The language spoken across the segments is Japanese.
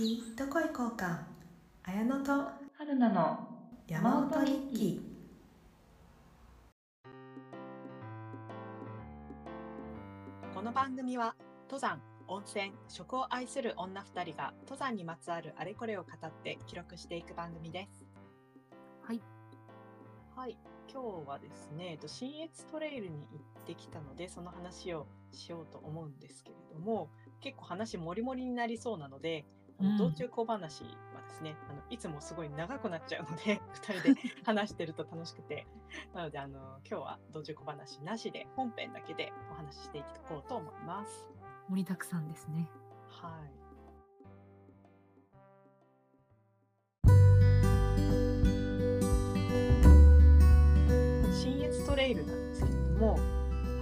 きどこ行こうか綾乃と春菜の山本日記。この番組は登山温泉食を愛する女二人が登山にまつわるあれこれを語って記録していく番組です。はい。はい。今日はですねえっと新越トレイルに行ってきたのでその話をしようと思うんですけれども結構話もりもりになりそうなので道中小話はですね、あのいつもすごい長くなっちゃうので 2人で話してると楽しくて。なのであの今日は道中小話なしで本編だけでお話ししていこうと思います。盛りだくさんですね。はい。新越トレイルなんですけれども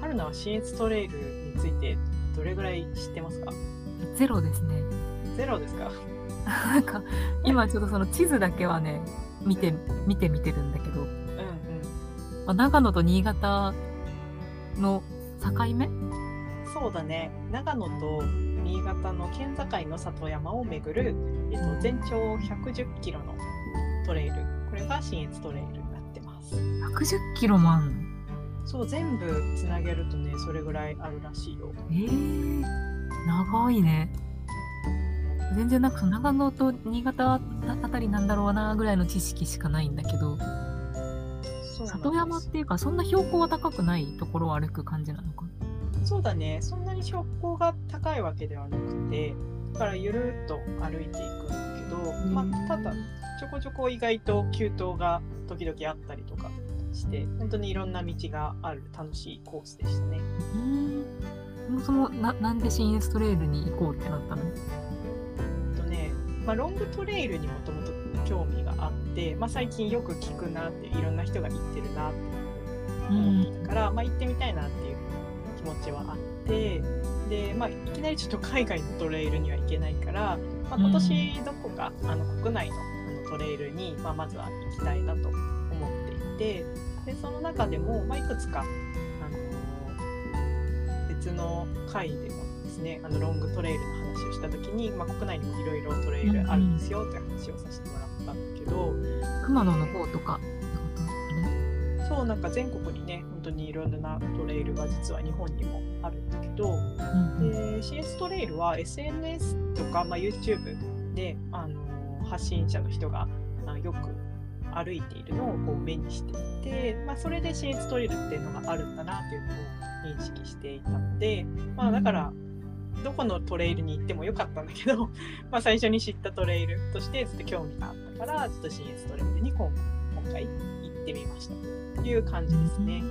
春菜は新越トレイルについてどれぐらい知ってますか？ゼロですねゼロですか？なんか今ちょっとその地図だけはね見て見てみてるんだけど、うんまあ、長野と新潟の境目？うんそうだね。長野と新潟の県境の里山を巡る、えっと、全長110キロのトレイル。これが新越トレイルになってます。110キロもあんの？そう全部つなげるとねそれぐらいあるらしいよ。えー、長いね全然なんかその長野と新潟あたりなんだろうなぐらいの知識しかないんだけど里山っていうかそんな標高は高くないところを歩く感じなのか？そうだね。そんなに標高が高いわけではなくてだからゆるっと歩いていくんだけど、まあ、ただちょこちょこ意外と急登が時々あったりとかして本当にいろんな道がある楽しいコースでしたね。うん。そもそもななんで新越トレイルに行こうってなったの？まあ、ロングトレイルにもともと興味があって、まあ、最近よく聞くなっていろんな人が行ってるなって思ってたから、まあ、行ってみたいなっていう気持ちはあってで、まあ、いきなりちょっと海外のトレイルには行けないから、まあ、今年どこか、あの国内のあのトレイルに、まあ、まずは行きたいなと思っていてでその中でも、まあ、いくつか、あの別の回でもですねあのロングトレイルの話をした時に、まあ、国内にもいろいろトレイルあるんですよって話をさせてもらったんだけど。熊野の方とかそうなんか全国にね本当にいろんなトレイルが実は日本にもあるんだけどうんで CS トレイルは SNS とか、まあ、YouTube で、あのー発信者の人があよく歩いているのをこう目にしていて、まあ、それで CS トレイルっていうのがあるんだなっていうのを認識していたので、まあ、だからどこのトレイルに行ってもよかったんだけど、まあ、最初に知ったトレイルとしてずっと興味があったからちょっと CS トレイルに今今回行ってみましたという感じですね。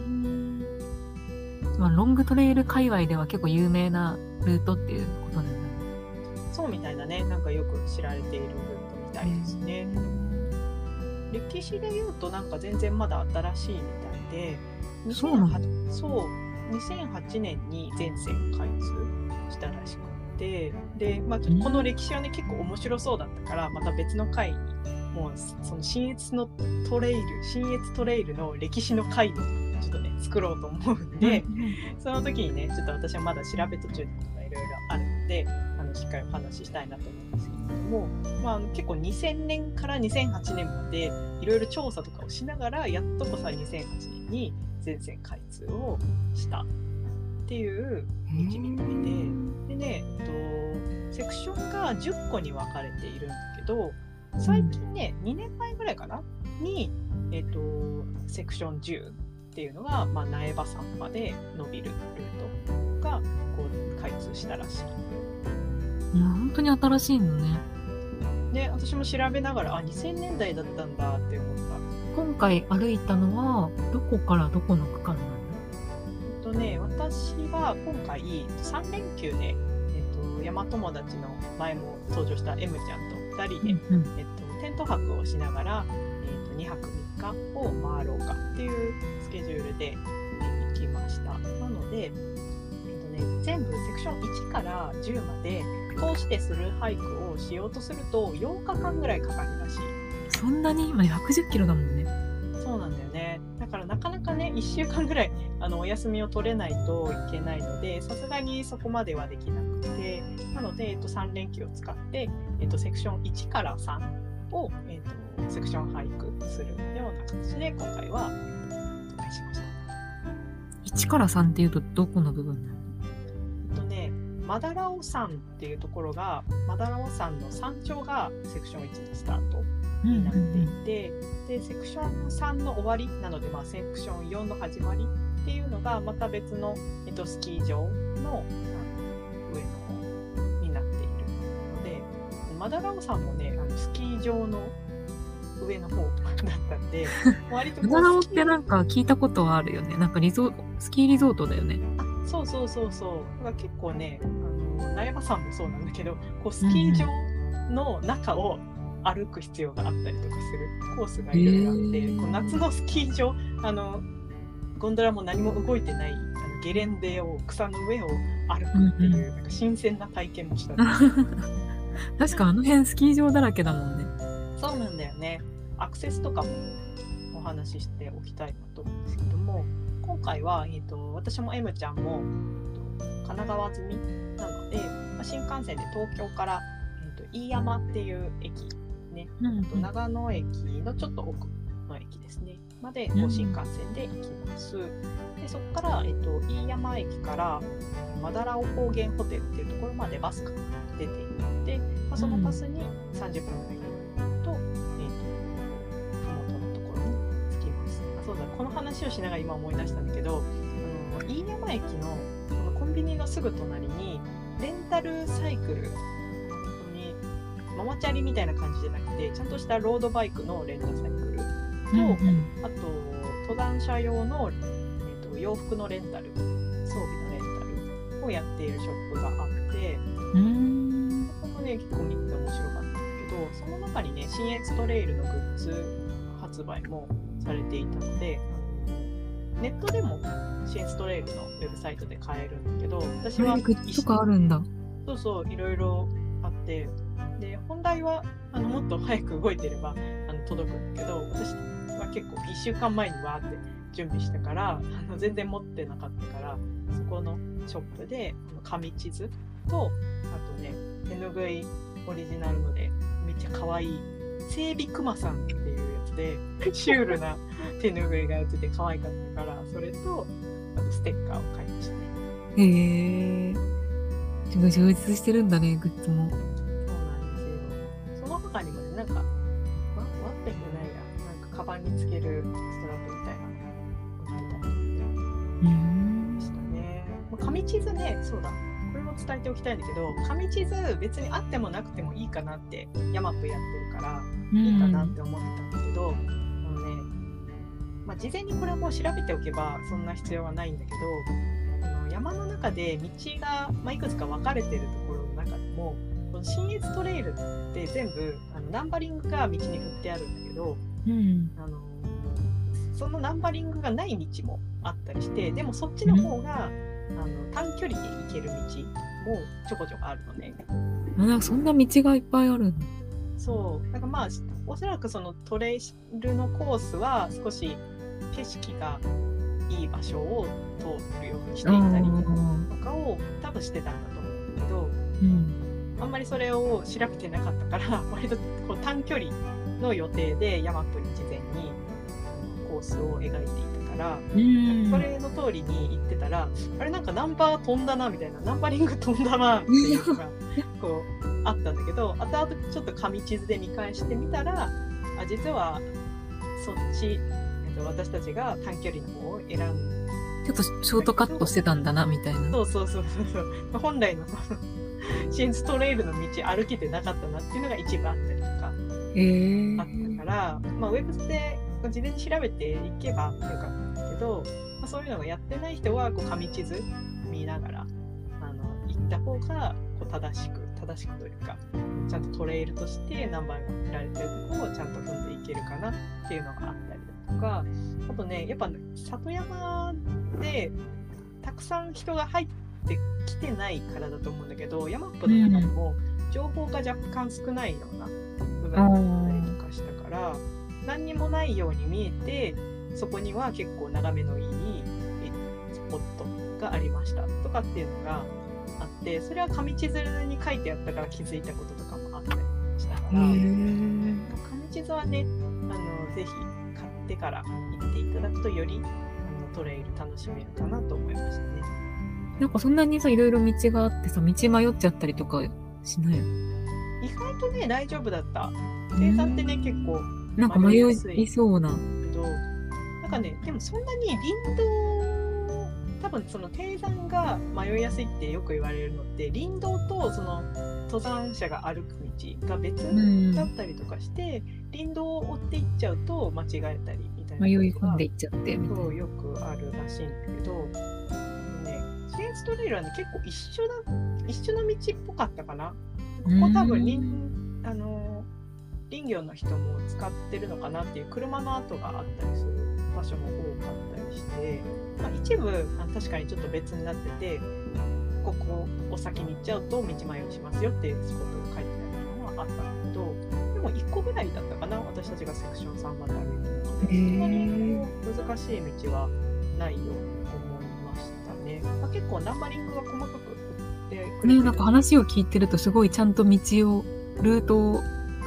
まあ、ロングトレイル界隈では結構有名なルートっていうことなんだね。そうみたいなね、なんかよく知られているルートみたいですね。歴史で言うとなんか全然まだ新しいみたいで、そうなんだ2008そう2008年に全線開通したらしくて、で、まあ、ちょっとこの歴史はね、結構面白そうだったから、また別の回に、もうその新越のトレイル、新越トレイルの歴史の回をちょっとね、作ろうと思うんで、その時にね、ちょっと私はまだ調べ途中のことがいろいろあるので、あのしっかりお話ししたいなと思うんですけれども、まあ結構2000年から2008年までいろいろ調査とかをしながら、やっとこさ2008年に全線開通をしたっていう道みで、でね、えっと、セクションが10個に分かれているんだけど、最近ね、2年前ぐらいかな？に、えっと、セクション10っていうのが、まあ、苗場山まで伸びるルートがこう開通したらしうん本当に新しいのね。い。で、私も調べながら、あ、2000年代だったんだって思った。今回歩いたのはどこからどこの区間なの？とね、私は今回3連休で、えっと、山友達の前も登場した M ちゃんと2人で、うんえっと、テント泊をしながら、えっと、2泊3日を回ろうかっていうスケジュールで、えー行きました。なので、えっとね、全部セクション1から10まで通してするハイクをしようとすると8日間ぐらいかかるらしい。そんなに？今110キロだもんね。そうなんだよね。だからなかなかね、1週間ぐらいあのお休みを取れないといけないのでさすがにそこまではできなくてなので、えっと、3連休を使って、えっと、セクション1から3を、えっと、セクション俳句するような形で今回は、えっと、お願いしました。1から3っていうとどこの部分なの？えっとね、マダラオ山っていうところが、マダラオ山の山頂がセクション1のスタートになっていて、で、セクション3の終わりなので、まあ、セクション4の始まりっていうのが、また別の、えっと、スキー場の上の方になっているので、マダラオ山もね、あのスキー場の上の方だったんで、割とマダラオってなんか聞いたことはあるよね。なんかリゾスキーリゾートだよね。そうそうそうそう。だから結構ね、あの苗場山もそうなんだけど、こうスキー場の中を歩く必要があったりとかするコースがいろいろあって、こう夏のスキー場、あのゴンドラも何も動いてないあのゲレンデを草の上を歩くっていう、うんなんか新鮮な体験もした、確かあの辺スキー場だらけだもんね。そうなんだよね。アクセスとかもお話ししておきたいなと思うんですけども、今回は、えー、と私も M ちゃんも、えーと神奈川済みなので、まあ新幹線で東京から、えー、と飯山っていう駅、ね、うんあと長野駅のちょっと奥の駅ですね、まで新幹線で行きます。でそこから、えー、と飯山駅からマダラオ高原ホテルっていうところまでバスが出ていって、まあ、そのバスに30分ぐらいと,、えー、と麓のところに着きます。あそうだこの話をしながら今思い出したんだけどあの飯山駅のこのコンビニのすぐ隣にレンタルサイクルママチャリみたいな感じじゃなくてちゃんとしたロードバイクのレンタサイクルと、うんうん。あと登山者用の、えー、と洋服のレンタル装備のレンタルをやっているショップがあってうーん。ここもね結構見てて面白かったんだけどその中にね新越トレイルのグッズ発売もされていたのでネットでも新越トレイルのウェブサイトで買えるんだけど私はグッズとかあるんだ。そうそういろいろあって。で本来はあのもっと早く動いてればあの届くんだけど私は結構1週間前にわーって準備したからあの全然持ってなかったからそこのショップで紙地図とあとね手ぬぐいオリジナルのでめっちゃ可愛い整備クマさんっていうやつでシュールな 手ぬぐいが売ってて可愛かったからそれとあとステッカーを買いましたね。へえ。すごい充実してるんだね、グッズも。バンにつけるストラップみたいなの売ってたり。したね。まあ紙地図ね、そうだ。これも伝えておきたいんだけど、紙地図別にあってもなくてもいいかなって、ヤマップやってるから、いいかなって思ってたんだけど、あのね、まあ、事前にこれも調べておけばそんな必要はないんだけど、あの山の中で道が、まあ、いくつか分かれてるところの中でも、この新越トレイルって全部あのナンバリングが道に振ってあるんだけど、うん。あのそのナンバリングがない道もあったりしてでもそっちの方が、あの短距離で行ける道もちょこちょこあるのね。あなんかそんな道がいっぱいある。そうだからまあおそらくそのトレイルのコースは少し景色がいい場所を通るようにしていたりとかを多分してたんだと思うんだけどうん。あんまりそれを調べてなかったから割とこう短距離の予定でヤマップに事前にコースを描いていたから。うん。それの通りに行ってたら、あれなんかナンバー飛んだなみたいな、ナンバリング飛んだなっていうのがこうあったんだけど、後々ちょっと紙地図で見返してみたら、あ実はそっち、えっと、私たちが短距離の方を選んちょっとショートカットしてたんだな、みたいな。そうそうそうそうそう、本来の シンストレイルの道歩けてなかったなっていうのが一部あったりとかあったから、まあ、ウェブで事前に調べていけばよかったけど、まあ、そういうのがやってない人はこう紙地図見ながらあの行った方がこう正しく正しくというかちゃんとトレイルとしてナンバーが振られてるところをちゃんと踏んでいけるかなっていうのがあったりだとかあとねやっぱ里山でたくさん人が入ってきてないからだと思うんだけどヤマップの中でも情報が若干少ないような部分だったりとかしたから、何にもないように見えてそこには結構眺めのいいえスポットがありましたとかっていうのがあってそれは紙地図に書いてあったから気づいたこととかもあったりしたから。紙地図はねあのぜひ買ってから行っていただくとよりあのトレイル楽しめるかなと思いましたね。なんかそんなにさ、いろいろ道があってさ、道迷っちゃったりとかしないの？意外とね大丈夫だった。生産ってね結構なんか迷いそうな。けどなんかねでもそんなに林道多分その低山が迷いやすいってよく言われるのって林道とその登山者が歩く道が別うんだったりとかして、林道を追っていっちゃうと間違えたりみたいな迷い込んでいっちゃって、みたいな。そうよくあるらしいんだけど、ね、シェーンストレイルはね結構一緒だ一緒の道っぽかったかな。ここ多分林あの林業の人も使ってるのかなっていう車の跡があったりする場所も多かったりして、まあ、一部あ確かにちょっと別になっててここを先に行っちゃうと道迷いしますよっていうスポットが書いてあるのはあったんだけどでも1個ぐらいだったかな私たちがセクション3まで歩いてるのでそんなに難しい道はないように思いましたね。まあ、結構ナンバリングが細かく振ってくれてるね、なんか話を聞いてるとすごいちゃんと道をルートを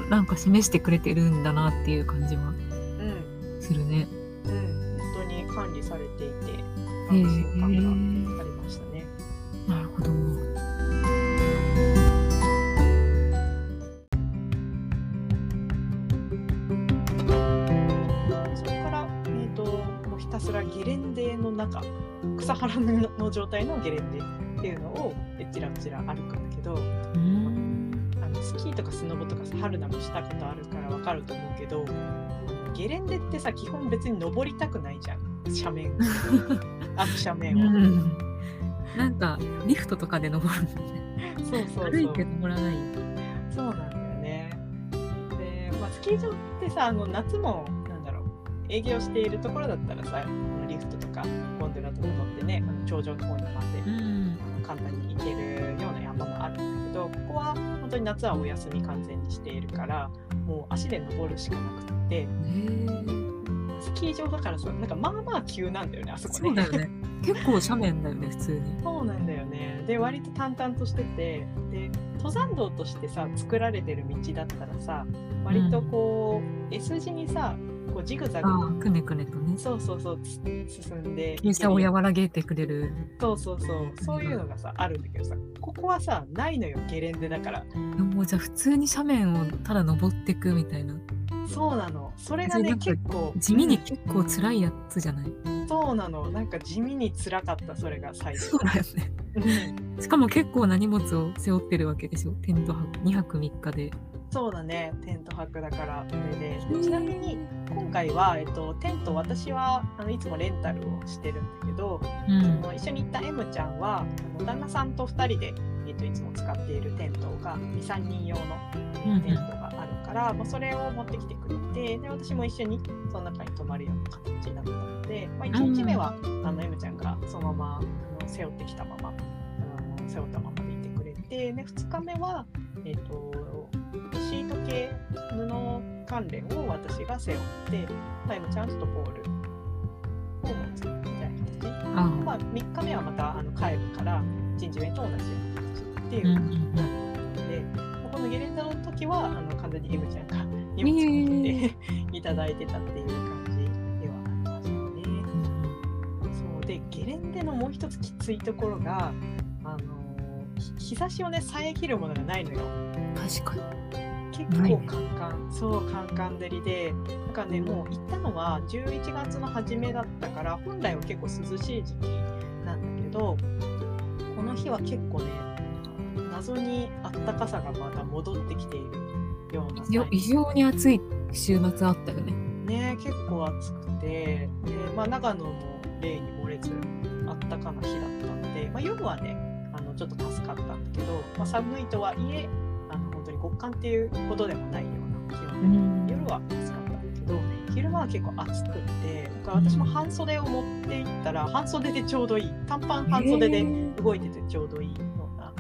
なんか示してくれてるんだなっていう感じはうんするね。うん、本当に管理されていてへえ安心感がありましたね。なるほど。そこから、えー、ともうひたすらゲレンデの中草原のの状態のゲレンデっていうのをえちらちら歩くんだけどうん。あのスキーとかスノボとかさ春菜もしたことあるからわかると思うけどゲレンデってさ基本別に登りたくないじゃん斜面 あの斜面を。うんなんかリフトとかで登るのね。そうそうそう歩いて登らない。そうなんだよね。で、まあ、スキー場ってさ、あの夏も、なんだろう、営業しているところだったらさ、リフトとかゴンドラとか乗ってね、あの頂上の方にまで、簡単に行けるような山もあるんだけど、ここは本当に夏はお休み完全にしているから、もう足で登るしかなくて。スキー場だからさ、なんかまあまあ急なんだよね、あそこね。そうだよね。結構斜面だよね、普通に。そうなんだよね。で、割と淡々としてて、で、登山道としてさ、作られてる道だったらさ、割とこう、S 字にさ、こうジグザグ、くねくねとね。そうそうそう、つ進んで傾斜を和らげてくれる。そうそうそう、そういうのがさ、あるんだけどさ、ここはさ、ないのよ、ゲレンデだから。でもじゃあ普通に斜面をただ登ってくみたいな。そうなの。それがね、結構、地味に結構辛いやつじゃない？そうなの。なんか地味に辛かった、それが最初そう。だよね。うんしかも結構な荷物を背負ってるわけでしょ？テント泊2泊3日で。そうだね、テント泊だから。それででちなみに今回は、えっと、テント私はあのいつもレンタルをしてるんだけど、うん。あの一緒に行った M ちゃんはあの旦那さんと2人で、えっと、いつも使っているテントが23人用のうんテントがあるから、もうそれを持ってきてくれてで私も一緒にその中に泊まるような形だったので、まあ、1日目は、あの M ちゃんがそのままあの背負ってきたままあの背負ったままでいてくれてで2日目は、えっと関連を私が背負って、まあ、M ちゃんはちょっとポールを持つみたいな形。あまあ、3日目はまたあの帰るから人事面と同じような形っていう感じんで、このゲレンデの時はあの完全に M ちゃんが荷物を持っていただいてたっていう感じではありましたね。そうでゲレンデのもう一つきついところが、あのひ日差しをね遮るものがないのよ。確かに。結構カンカン、そうカンカン照りでなんかねもう行ったのは11月の初めだったから本来は結構涼しい時期なんだけどこの日は結構ね謎にあったかさがまた戻ってきているような異常異常に暑い週末あったよね。ね結構暑くてで、まあ、長野も例に漏れずあったかな日だったので、まあ、夜はねあのちょっと助かったんだけど、まあ、寒いとはいえ本当に極寒っていうほどでもないような気温で、夜は暑かったんだけど昼間は結構暑くってだから私も半袖を持っていったら半袖でちょうどいい短パン半袖で動いててちょうどいいような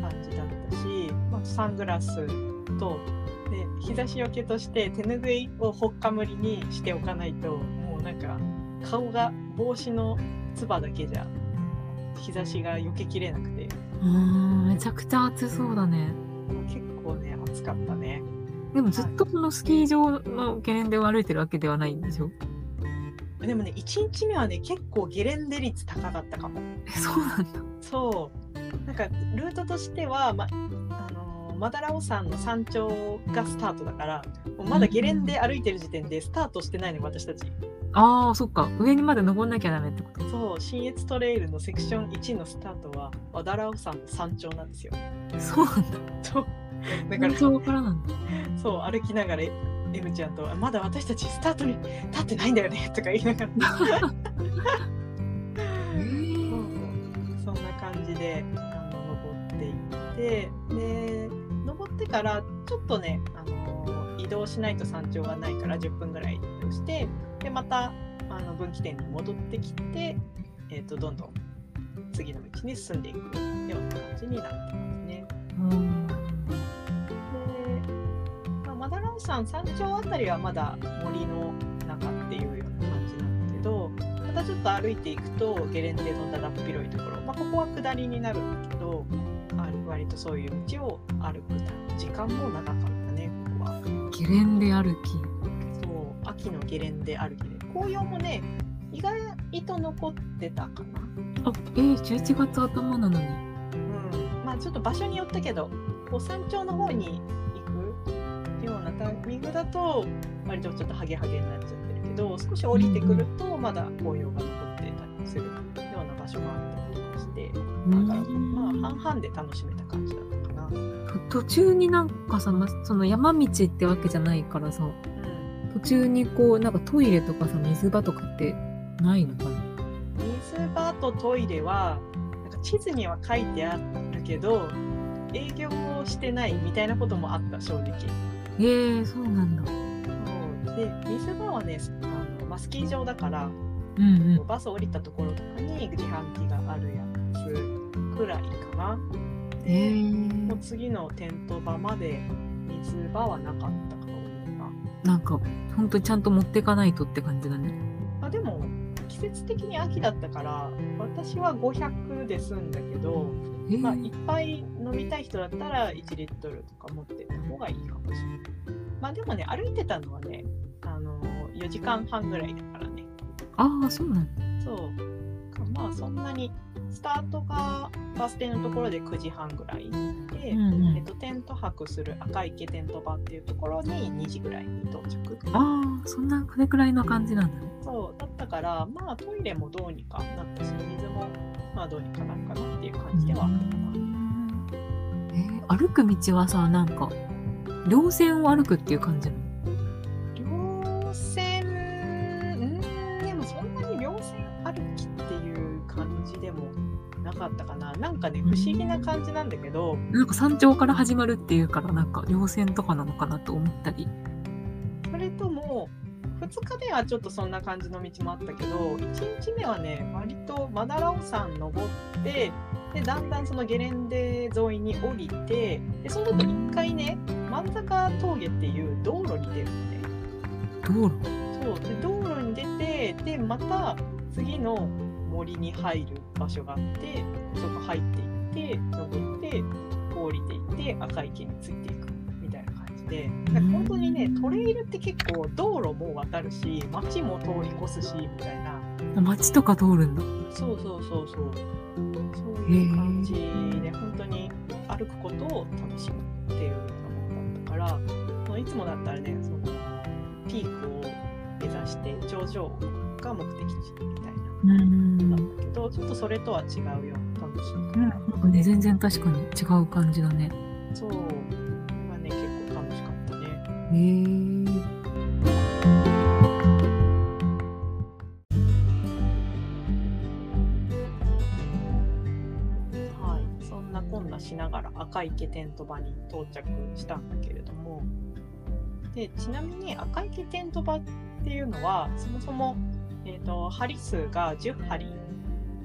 感じだったし、まあ、サングラスとで日差しよけとして手ぬぐいをほっかむりにしておかないともうなんか顔が帽子のつばだけじゃ日差しが避けきれなくて。めちゃくちゃ暑そうだね。結構ね暑かったね。でもずっとそのスキー場のゲレンデを歩いてるわけではないんでしょ？でもね1日目はね結構ゲレンデ率高かったかも。えそうなんだ。そう。なんかルートとしては、ま、あのマダラオ山の山頂がスタートだからもうまだゲレンデ歩いてる時点でスタートしてないの私たち。あーそっか。上にまで登んなきゃダメってこと？そう。新越トレイルのセクション1のスタートはマダラオ山の山頂なんですよ。そうなんだ。そうだから山頂からなんだ。そう歩きながら M ちゃんと「まだ私たちスタートに立ってないんだよね」とか言いながら。そんな感じであの登っていって。で登ってからちょっとねあの移動しないと山頂がないから10分ぐらい移動してでまたあの分岐点に戻ってきて、えー、とどんどん次の道に進んでいくような感じになってますね。うん山山頂あたりはまだ森の中っていうような感じなんだけどまたちょっと歩いていくとゲレンデのだだっ広いところ、まあ、ここは下りになるんだけどあ割とそういう道を歩く時間も長かったねここは。ゲレンデ歩きそう秋のゲレンデ歩きで紅葉もね意外と残ってたかな。あえー、11月頭なのにうん、まあちょっと場所によったけどこう山頂の方にタイミングだと割とちょっとハゲハゲになっちゃってるけど少し降りてくるとまだ紅葉が残ってたりするような場所もあったりとかしてだからまあ半々で楽しめた感じだったかな。途中になんかさ、ま、その山道ってわけじゃないからさうん、途中にこうなんかトイレとかさ水場とかってないのかな？水場とトイレはなんか地図には書いてあるけど営業をしてないみたいなこともあった正直。えー、そうなんだ。そうで水場はねあの、まあ、スキー場だからうんうん。バス降りたところとかに自販機があるやつくらいかな。えー。もう次のテント場まで水場はなかったかな。なんかほんとちゃんと持ってかないとって感じだね。まあ、でも季節的に秋だったから私は500で済んだけど、えーまあ、いっぱい飲みたい人だったら1リットルとか持ってた方がいいかもしれない。まあでもね歩いてたのはねあの4時間半ぐらいだからね。ああそうなんだ。そう。かまあそんなにスタートがバス停のところで9時半ぐらいで、うんうん。えっと、テント泊する赤池テント場っていうところに2時ぐらいに到着。ああそんなこれくらいの感じなんだね。そうだったからまあトイレもどうにかなったし水もまあどうにかなるかなっていう感じではあったかな。えー歩く道はさなんか稜線を歩くっていう感じなの？稜線？うんでもそんなに稜線歩きっていう感じでもなかったかな。なんかね不思議な感じなんだけど、なんか山頂から始まるっていうからなんか稜線とかなのかなと思ったり。それとも2日目はちょっとそんな感じの道もあったけど1日目はね割とマダラオ山登ってでだんだんそのゲレンデ沿いに降りてでその後一回ね万坂峠っていう道路に出るのね。道路？そうで道路に出てでまた次の森に入る場所があってそこ入っていって登って降りていって赤池についていくみたいな感じでだから本当にねトレイルって結構道路も渡るし街も通り越すしみたいな。あ街とか通るんだ。そうそうそうそう。そういう感じで本当に歩くことを楽しむっていうのだったからいつもだったらねそのピークを目指して頂上が目的地みたいうん。なのだったけどちょっとそれとは違うような楽しみうん。なんかね全然確かに違う感じだね。そうはい。そんなこんなしながら赤池テント場に到着したんだけれども。でちなみに赤池テント場っていうのはそもそも、えー、と針数が10針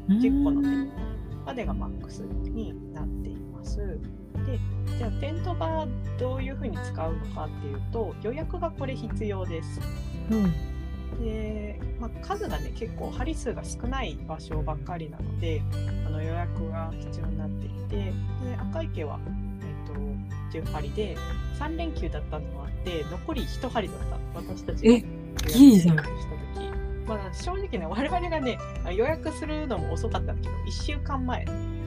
10個のテントまでがマックスになっています。でじゃあテント場どういうふうに使うのかっていうと予約がこれ必要です。うん。で、まあ、数がね結構針数が少ない場所ばっかりなのであの予約が必要になっていてで赤池は、えっと10針で3連休だったのもあって残り1針だった。私たちが予約した時。まあ、正直ね我々がね予約するのも遅かったんだけど1週間前。に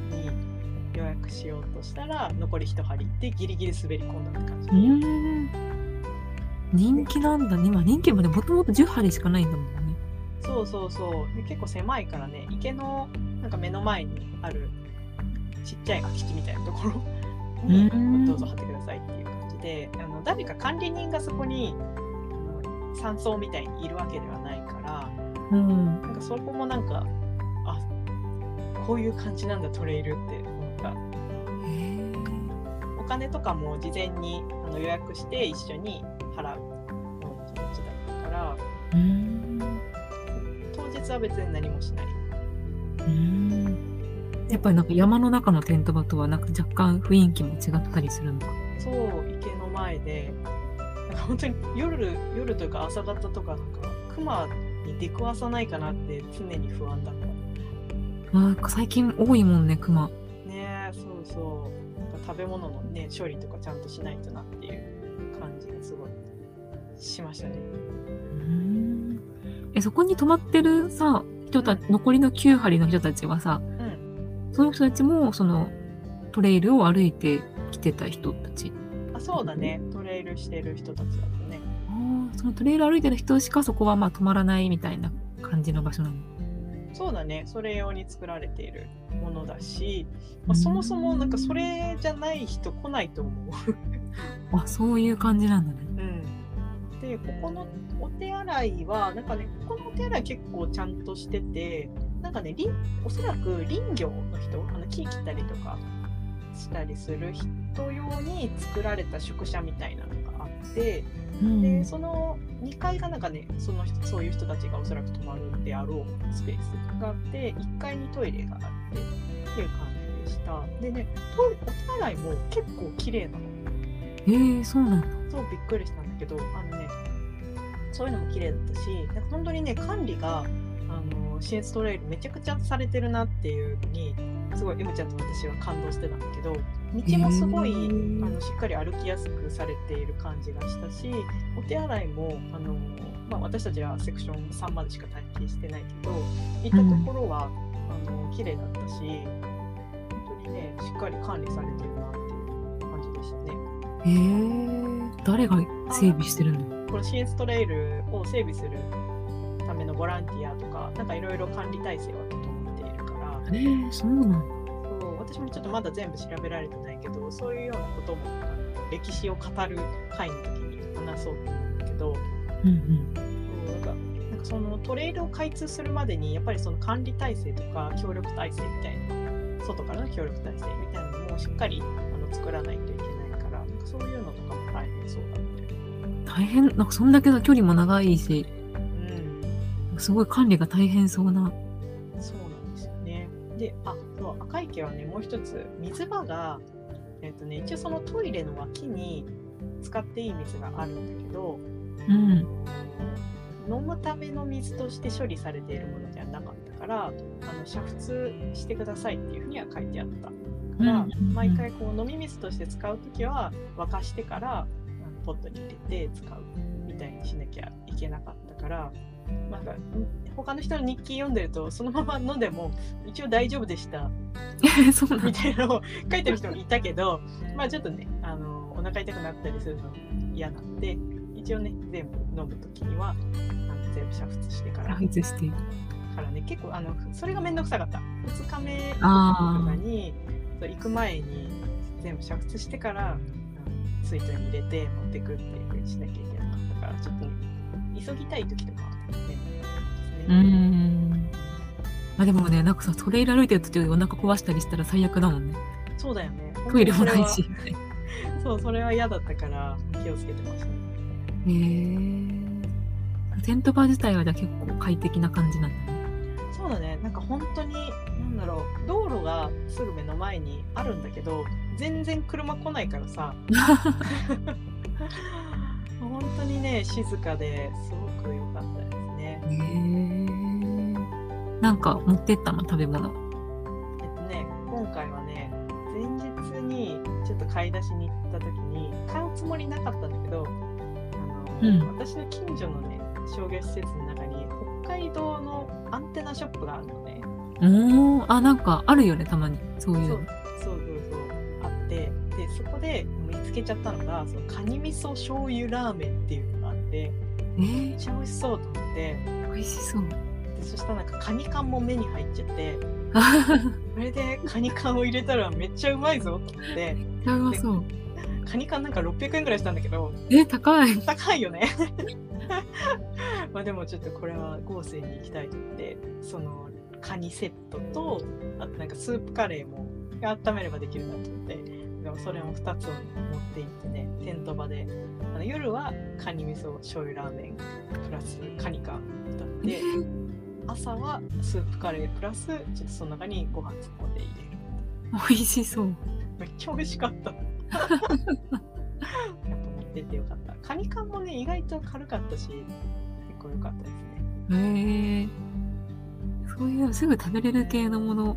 予約しようとしたら残り1針でギリギリ滑り込んだって感じうーん。人気なんだ今人気もねもともと10針しかないんだもんね。そうそうそう。で結構狭いからね池のなんか目の前にあるちっちゃい空き地みたいなところ。に うん。どうぞ貼ってくださいっていう感じであの誰か管理人がそこに山荘みたいにいるわけではないからうん。なんかそこもなんかあこういう感じなんだトレイルって金とかも事前にあの予約して一緒に払うような気持ちだったから当日は別に何もしない。やっぱりなんか山の中のテント場とはなんか若干雰囲気も違ったりするのか。そう池の前で。なんか本当に夜夜というか朝方とかなんか熊に出くわさないかなって常に不安だった。なんか最近多いもんねク食べ物のね処理とかちゃんとしないとなっていう感じがすごいしましたね。うーん。えそこに泊まってるさ人た残りの9針の人たちはさうん。その人たちもそのトレイルを歩いてきてた人たち？あそうだね。トレイルしてる人たちだったね。ああそのトレイル歩いてる人しかそこはまあ泊まらないみたいな感じの場所なの？そうだね。それ用に作られているものだし、まあ、そもそもなんかそれじゃない人来ないと思う。あそういう感じなんだね。うん、でここのお手洗いはなんかねここのお手洗い結構ちゃんとしててなんかね林おそらく林業の人あの木切ったりとかしたりする人用に作られた宿舎みたいなのがあってうん。でその2階がなんかねその人そういう人たちがおそらく泊まるであろうスペースがあって1階にトイレがあってっていう感じでした。でねトイレお手洗いも結構綺麗なの。えー、そうなんだ。そうびっくりしたんだけどあのねそういうのも綺麗だったしなんか本当にね管理があのシエンストレイルめちゃくちゃされてるなっていうのにすごい M ちゃんと私は感動してたんだけど道もすごい、へー。あのしっかり歩きやすくされている感じがしたしお手洗いもあの、まあ、私たちはセクション3までしか体験してないけど行ったところは、あの綺麗だったし本当にねしっかり管理されてるなっていう感じでしたね。えー、誰が整備してるの？この CS トレイルを整備するためのボランティアとか、なんかいろいろ管理体制は整っているから、えー、そうなんちょっとまだ全部調べられてないけど、そういうようなことも歴史を語る会の時に話そうと思うんだけど、うんうんなんかなんかそのトレイルを開通するまでに、やっぱりその管理体制とか協力体制みたいな、外からの協力体制みたいなのもしっかりあの作らないといけないから、なんかそういうのとかも大変そうだって。大変なんかそんだけの距離も長いしうんすごい管理が大変そうな。で、あ、そう、赤池はね、もう一つ、水場が、えっ、とね、一応そのトイレの脇に使っていい水があるんだけど、うん飲むための水として処理されているものではなかったから、あの煮沸してくださいっていうふうには書いてあった。から、うん毎回こう飲み水として使うときは沸かしてからポットに入れて使うみたいにしなきゃいけなかったからなんかん他の人の日記読んでるとそのまま飲んでも一応大丈夫でした。そうみたいなのを書いてる人もいたけどまあちょっとねあのお腹痛くなったりするの嫌なんで一応ね全部飲む時には全部煮沸してから。配置して。からね結構あのそれがめんどくさかった。2日目とあかに行く前に全部煮沸してから水筒に入れて持ってくっていうふうにしなきゃいけなかったからちょっと、ね、急ぎたい時とかはねうーん。まあでもねなんかさトレイル歩いてる途中でお腹壊したりしたら最悪だもんね。そうだよね。トイレもないそしそうそれは嫌だったから気をつけてました。ねへえテント場自体はじゃあ結構快適な感じなんだね。そうだね。なんか本当になんだろう。道路がすぐ目の前にあるんだけど全然車来ないからさ。本当にね静かですごく良かったへえ。なんか持ってったの食べ物。えっとね、今回はね、前日にちょっと買い出しに行った時に、買うつもりなかったんだけど、あの、うん私の近所のね、商業施設の中に、北海道のアンテナショップがあるのね。おお、あ、なんかあるよね、たまに。そういうの。そうそうそうそうあってでそこで見つけちゃったのがそのカニ味噌醤油ラーメンっていうのがあってえめっー、ちゃ美味しそうと思って美味しそう。でそしたらなんかカニ缶も目に入っちゃって それでカニ缶を入れたらめっちゃうまいぞと思ってめっちそう。カニ缶なんか600円ぐらいしたんだけどえ、高い。高いよね まあでもちょっとこれは豪勢に行きたいと思ってそのカニセットとあとなんかスープカレーも温めればできるなと思ってでもそれも2つを持って行ってねテント場であの夜はカニ味噌醤油ラーメンプラスカニ缶だって朝はスープカレープラスちょっとその中にご飯突っ込んで入れる。美味しそう。めっちゃ美味しかった。やっぱ持ってってよかった。カニ缶もね意外と軽かったし結構良かったですね。へえ。そういうのすぐ食べれる系のもの、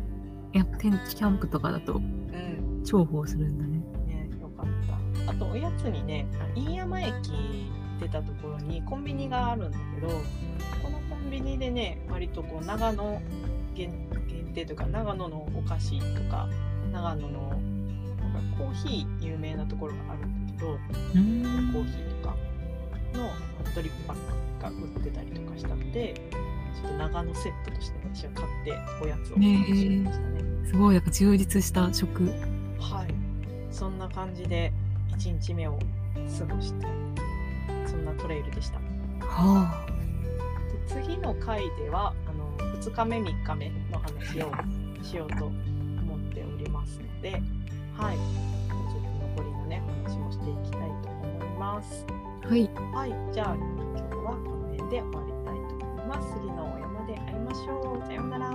やっぱテンキャンプとかだとうん。重宝するんだね。ねよかった。あとおやつにねあ飯山駅出たところにコンビニがあるんだけどンビニでね割とこう長野限限定というか長野のお菓子とか長野のなんかコーヒー有名なところがあるんだけど。コーヒーとかのドリップパックが売ってたりとかしたのでちょっと長野セットとして私は買っておやつを楽しみましたね。すごい、やっぱ充実した食。はい、そんな感じで1日目を過ごしてそんなトレイルでした。はあ。次の回ではあの2日目3日目の話をしようと思っておりますので、はい、ちょっと残りのね話もしていきたいと思います。はい、はい、じゃあ今日はこの辺で終わりたいと思います。次のお山で会いましょう。さようなら。